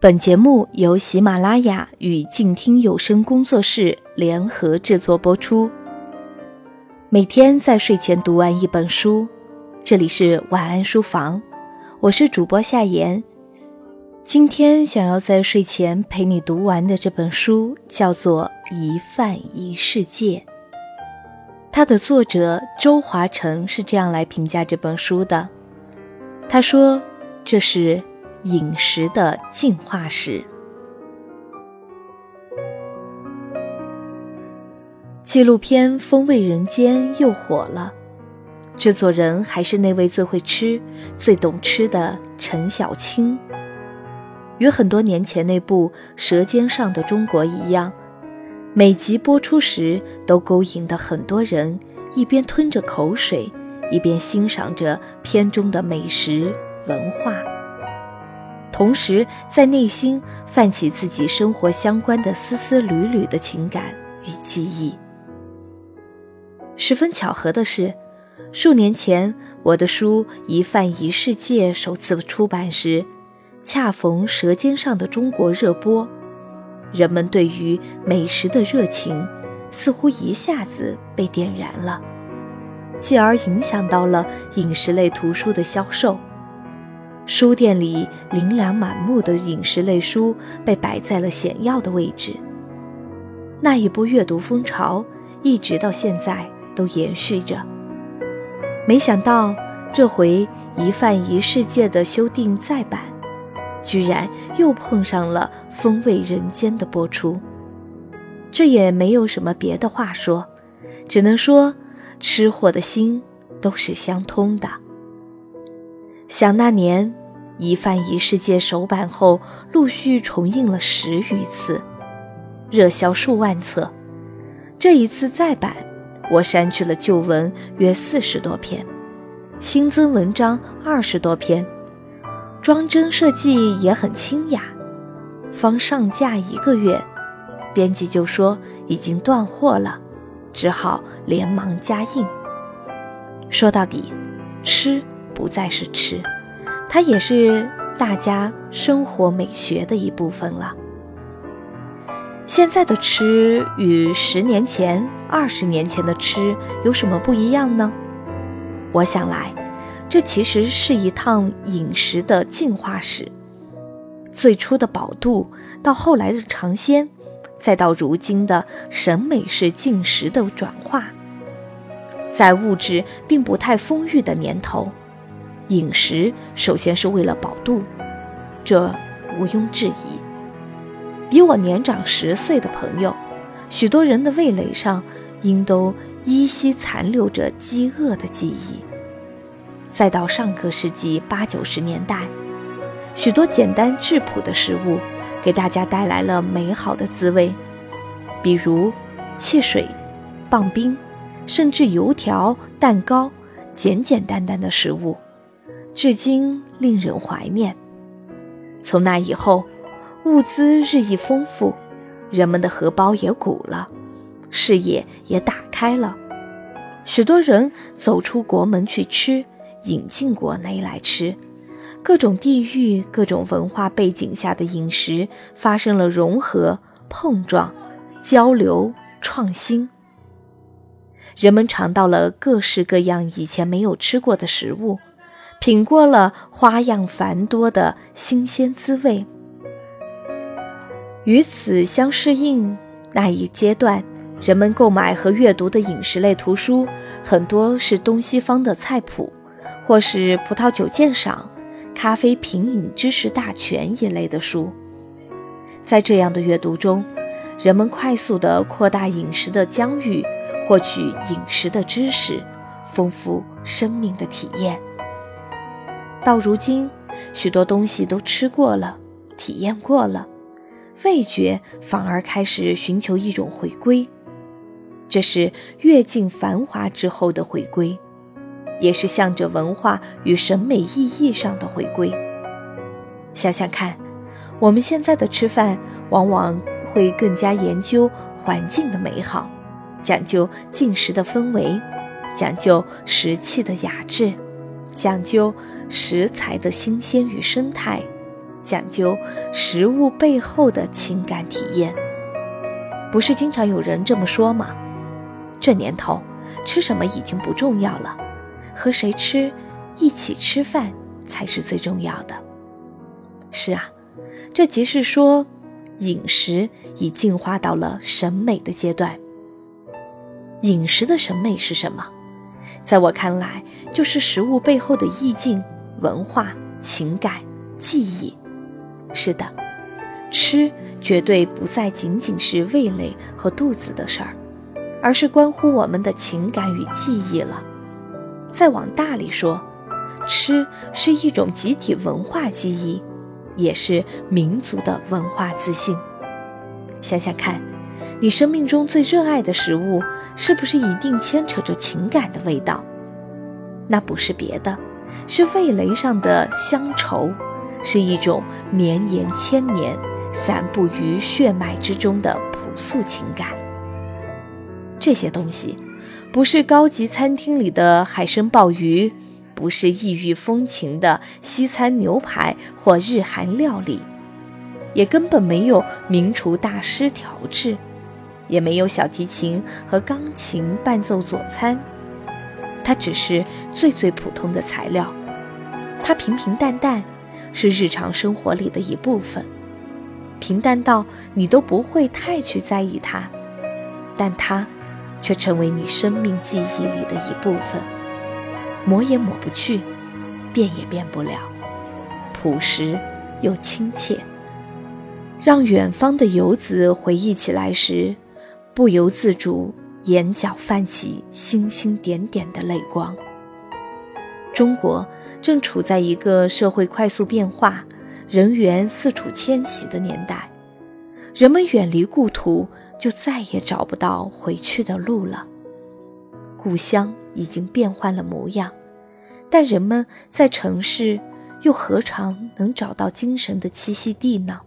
本节目由喜马拉雅与静听有声工作室联合制作播出。每天在睡前读完一本书，这里是晚安书房，我是主播夏言。今天想要在睡前陪你读完的这本书叫做《一饭一世界》，它的作者周华成是这样来评价这本书的，他说：“这是。”饮食的进化史。纪录片《风味人间》又火了，制作人还是那位最会吃、最懂吃的陈小青。与很多年前那部《舌尖上的中国》一样，每集播出时都勾引的很多人一边吞着口水，一边欣赏着片中的美食文化。同时，在内心泛起自己生活相关的丝丝缕缕的情感与记忆。十分巧合的是，数年前我的书《一饭一世界》首次出版时，恰逢《舌尖上的中国》热播，人们对于美食的热情似乎一下子被点燃了，继而影响到了饮食类图书的销售。书店里琳琅满目的饮食类书被摆在了显要的位置。那一波阅读风潮一直到现在都延续着。没想到这回《一饭一世界》的修订再版，居然又碰上了《风味人间》的播出。这也没有什么别的话说，只能说吃货的心都是相通的。想那年。《一饭一世界》首版后，陆续重印了十余次，热销数万册。这一次再版，我删去了旧文约四十多篇，新增文章二十多篇，装帧设计也很清雅。方上架一个月，编辑就说已经断货了，只好连忙加印。说到底，吃不再是吃。它也是大家生活美学的一部分了。现在的吃与十年前、二十年前的吃有什么不一样呢？我想来，这其实是一趟饮食的进化史。最初的饱肚，到后来的尝鲜，再到如今的审美式进食的转化，在物质并不太丰裕的年头。饮食首先是为了饱肚，这毋庸置疑。比我年长十岁的朋友，许多人的味蕾上应都依稀残留着饥饿的记忆。再到上个世纪八九十年代，许多简单质朴的食物给大家带来了美好的滋味，比如汽水、棒冰，甚至油条、蛋糕，简简单单的食物。至今令人怀念。从那以后，物资日益丰富，人们的荷包也鼓了，视野也打开了。许多人走出国门去吃，引进国内来吃。各种地域、各种文化背景下的饮食发生了融合、碰撞、交流、创新。人们尝到了各式各样以前没有吃过的食物。品过了花样繁多的新鲜滋味，与此相适应，那一阶段，人们购买和阅读的饮食类图书很多是东西方的菜谱，或是葡萄酒鉴赏、咖啡品饮知识大全一类的书。在这样的阅读中，人们快速地扩大饮食的疆域，获取饮食的知识，丰富生命的体验。到如今，许多东西都吃过了，体验过了，味觉反而开始寻求一种回归。这是阅尽繁华之后的回归，也是向着文化与审美意义上的回归。想想看，我们现在的吃饭往往会更加研究环境的美好，讲究进食的氛围，讲究食器的雅致。讲究食材的新鲜与生态，讲究食物背后的情感体验。不是经常有人这么说吗？这年头，吃什么已经不重要了，和谁吃，一起吃饭才是最重要的。是啊，这即是说，饮食已进化到了审美的阶段。饮食的审美是什么？在我看来，就是食物背后的意境、文化、情感、记忆。是的，吃绝对不再仅仅是味蕾和肚子的事儿，而是关乎我们的情感与记忆了。再往大里说，吃是一种集体文化记忆。也是民族的文化自信。想想看，你生命中最热爱的食物，是不是一定牵扯着情感的味道？那不是别的，是味蕾上的乡愁，是一种绵延千年、散布于血脉之中的朴素情感。这些东西，不是高级餐厅里的海参鲍鱼。不是异域风情的西餐牛排或日韩料理，也根本没有名厨大师调制，也没有小提琴和钢琴伴奏佐餐，它只是最最普通的材料，它平平淡淡，是日常生活里的一部分，平淡到你都不会太去在意它，但它却成为你生命记忆里的一部分。抹也抹不去，变也变不了，朴实又亲切，让远方的游子回忆起来时，不由自主眼角泛起星星点点的泪光。中国正处在一个社会快速变化、人员四处迁徙的年代，人们远离故土，就再也找不到回去的路了。故乡已经变换了模样。但人们在城市，又何尝能找到精神的栖息地呢？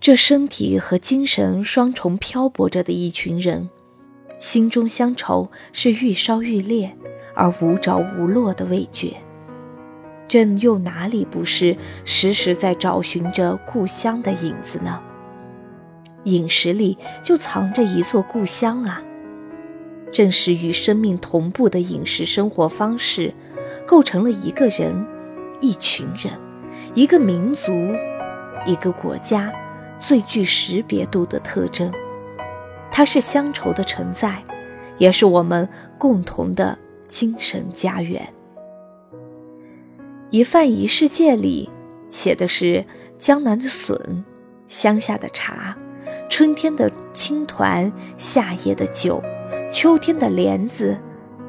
这身体和精神双重漂泊着的一群人，心中乡愁是愈烧愈烈，而无着无落的味觉。朕又哪里不是时时在找寻着故乡的影子呢？饮食里就藏着一座故乡啊！正是与生命同步的饮食生活方式。构成了一个人、一群人、一个民族、一个国家最具识别度的特征。它是乡愁的承载，也是我们共同的精神家园。一饭一世界里写的是江南的笋、乡下的茶、春天的青团、夏夜的酒、秋天的莲子、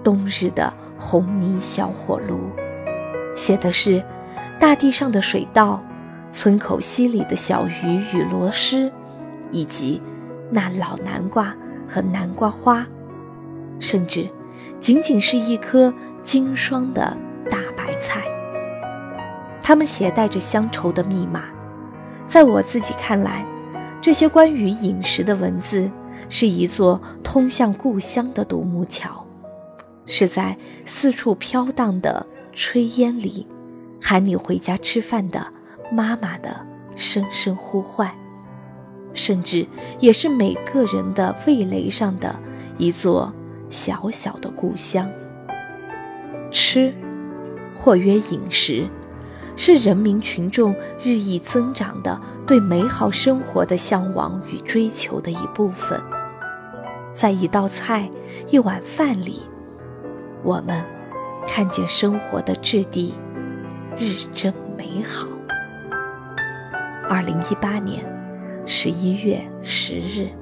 冬日的。红泥小火炉，写的是大地上的水稻，村口溪里的小鱼与螺蛳，以及那老南瓜和南瓜花，甚至仅仅是一颗经霜的大白菜。它们携带着乡愁的密码。在我自己看来，这些关于饮食的文字，是一座通向故乡的独木桥。是在四处飘荡的炊烟里，喊你回家吃饭的妈妈的声声呼唤，甚至也是每个人的味蕾上的一座小小的故乡。吃，或曰饮食，是人民群众日益增长的对美好生活的向往与追求的一部分。在一道菜、一碗饭里。我们看见生活的质地日臻美好。二零一八年十一月十日。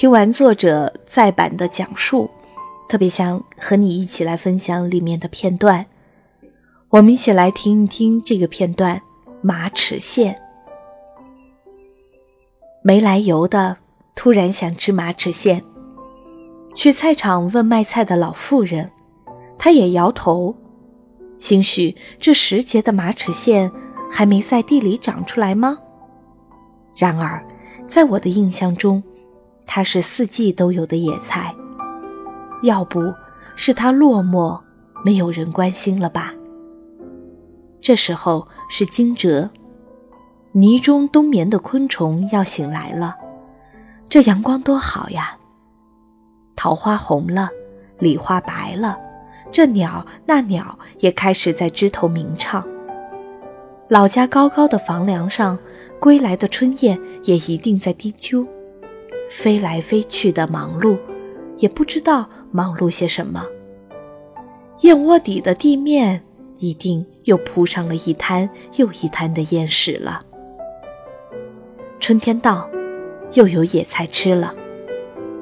听完作者再版的讲述，特别想和你一起来分享里面的片段。我们一起来听一听这个片段：马齿苋。没来由的，突然想吃马齿苋，去菜场问卖菜的老妇人：“她也摇头，兴许这时节的马齿苋还没在地里长出来吗？然而，在我的印象中，它是四季都有的野菜。要不是它落寞，没有人关心了吧？这时候是惊蛰，泥中冬眠的昆虫要醒来了。这阳光多好呀！桃花红了，梨花白了，这鸟那鸟也开始在枝头鸣唱。老家高高的房梁上，归来的春燕也一定在低啾，飞来飞去的忙碌，也不知道忙碌些什么。燕窝底的地面一定又铺上了一滩又一滩的燕屎了。春天到。又有野菜吃了。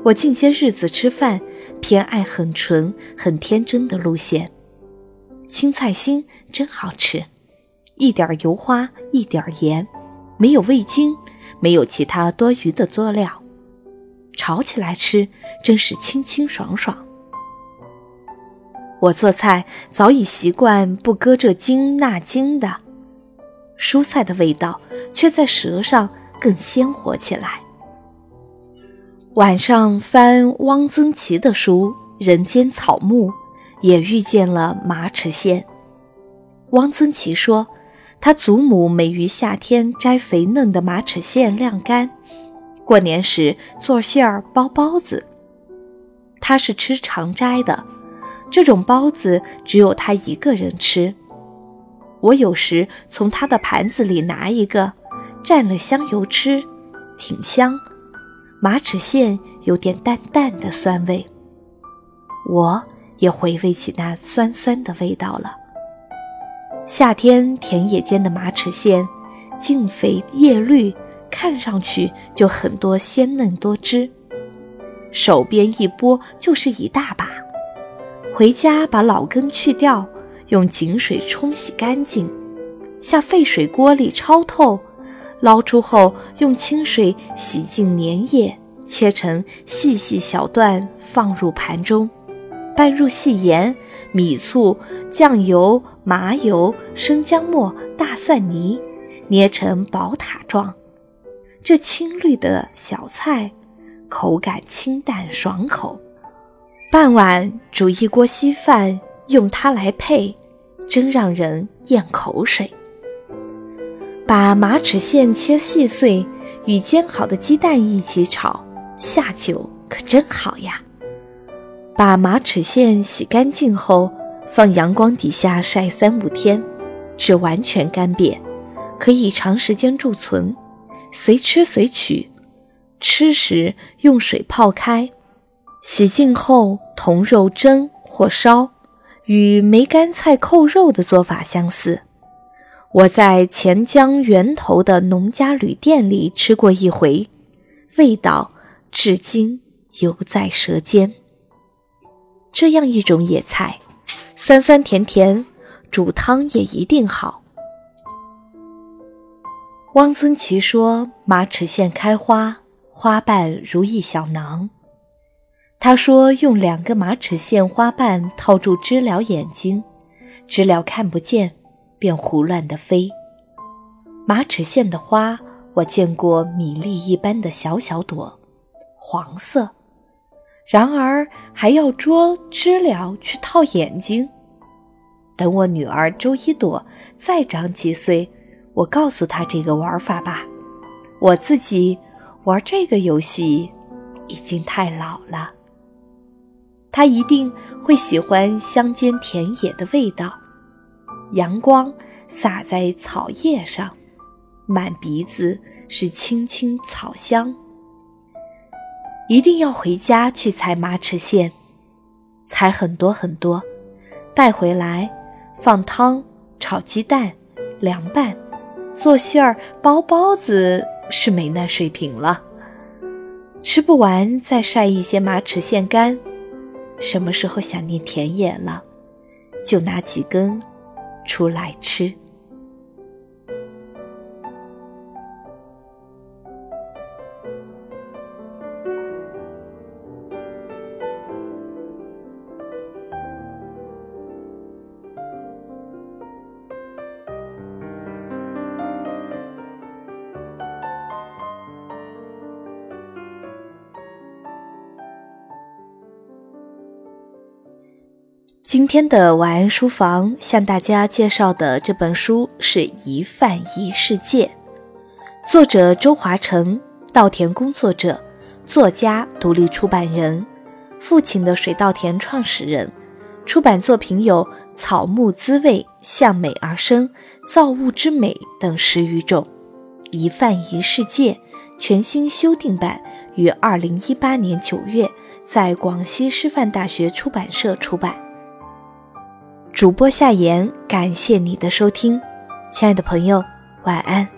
我近些日子吃饭偏爱很纯、很天真的路线。青菜心真好吃，一点油花，一点盐，没有味精，没有其他多余的佐料，炒起来吃真是清清爽爽。我做菜早已习惯不搁这精那精的，蔬菜的味道却在舌上更鲜活起来。晚上翻汪曾祺的书《人间草木》，也遇见了马齿苋。汪曾祺说，他祖母每于夏天摘肥嫩的马齿苋晾干，过年时做馅儿包包子。他是吃长斋的，这种包子只有他一个人吃。我有时从他的盘子里拿一个，蘸了香油吃，挺香。马齿苋有点淡淡的酸味，我也回味起那酸酸的味道了。夏天田野间的马齿苋，茎肥叶绿，看上去就很多鲜嫩多汁，手边一拨就是一大把。回家把老根去掉，用井水冲洗干净，下沸水锅里焯透。捞出后，用清水洗净粘液，切成细细小段，放入盘中，拌入细盐、米醋、酱油、麻油、生姜末、大蒜泥，捏成宝塔状。这青绿的小菜，口感清淡爽口。傍晚煮一锅稀饭，用它来配，真让人咽口水。把马齿苋切细碎，与煎好的鸡蛋一起炒，下酒可真好呀！把马齿苋洗干净后，放阳光底下晒三五天，至完全干瘪，可以长时间贮存，随吃随取。吃时用水泡开，洗净后同肉蒸或烧，与梅干菜扣肉的做法相似。我在钱江源头的农家旅店里吃过一回，味道至今犹在舌尖。这样一种野菜，酸酸甜甜，煮汤也一定好。汪曾祺说：“马齿苋开花，花瓣如一小囊。”他说：“用两个马齿苋花瓣套住知了眼睛，知了看不见。”便胡乱地飞。马齿苋的花，我见过米粒一般的小小朵，黄色。然而还要捉知了去套眼睛。等我女儿周一朵再长几岁，我告诉他这个玩法吧。我自己玩这个游戏已经太老了。他一定会喜欢乡间田野的味道。阳光洒在草叶上，满鼻子是青青草香。一定要回家去采马齿苋，采很多很多，带回来放汤、炒鸡蛋、凉拌、做馅儿、包包子是没那水平了。吃不完再晒一些马齿苋干。什么时候想念田野了，就拿几根。出来吃。今天的晚安书房向大家介绍的这本书是《一饭一世界》，作者周华成，稻田工作者，作家，独立出版人，父亲的水稻田创始人。出版作品有《草木滋味》《向美而生》《造物之美》等十余种，《一饭一世界》全新修订版于二零一八年九月在广西师范大学出版社出版。主播夏言，感谢你的收听，亲爱的朋友，晚安。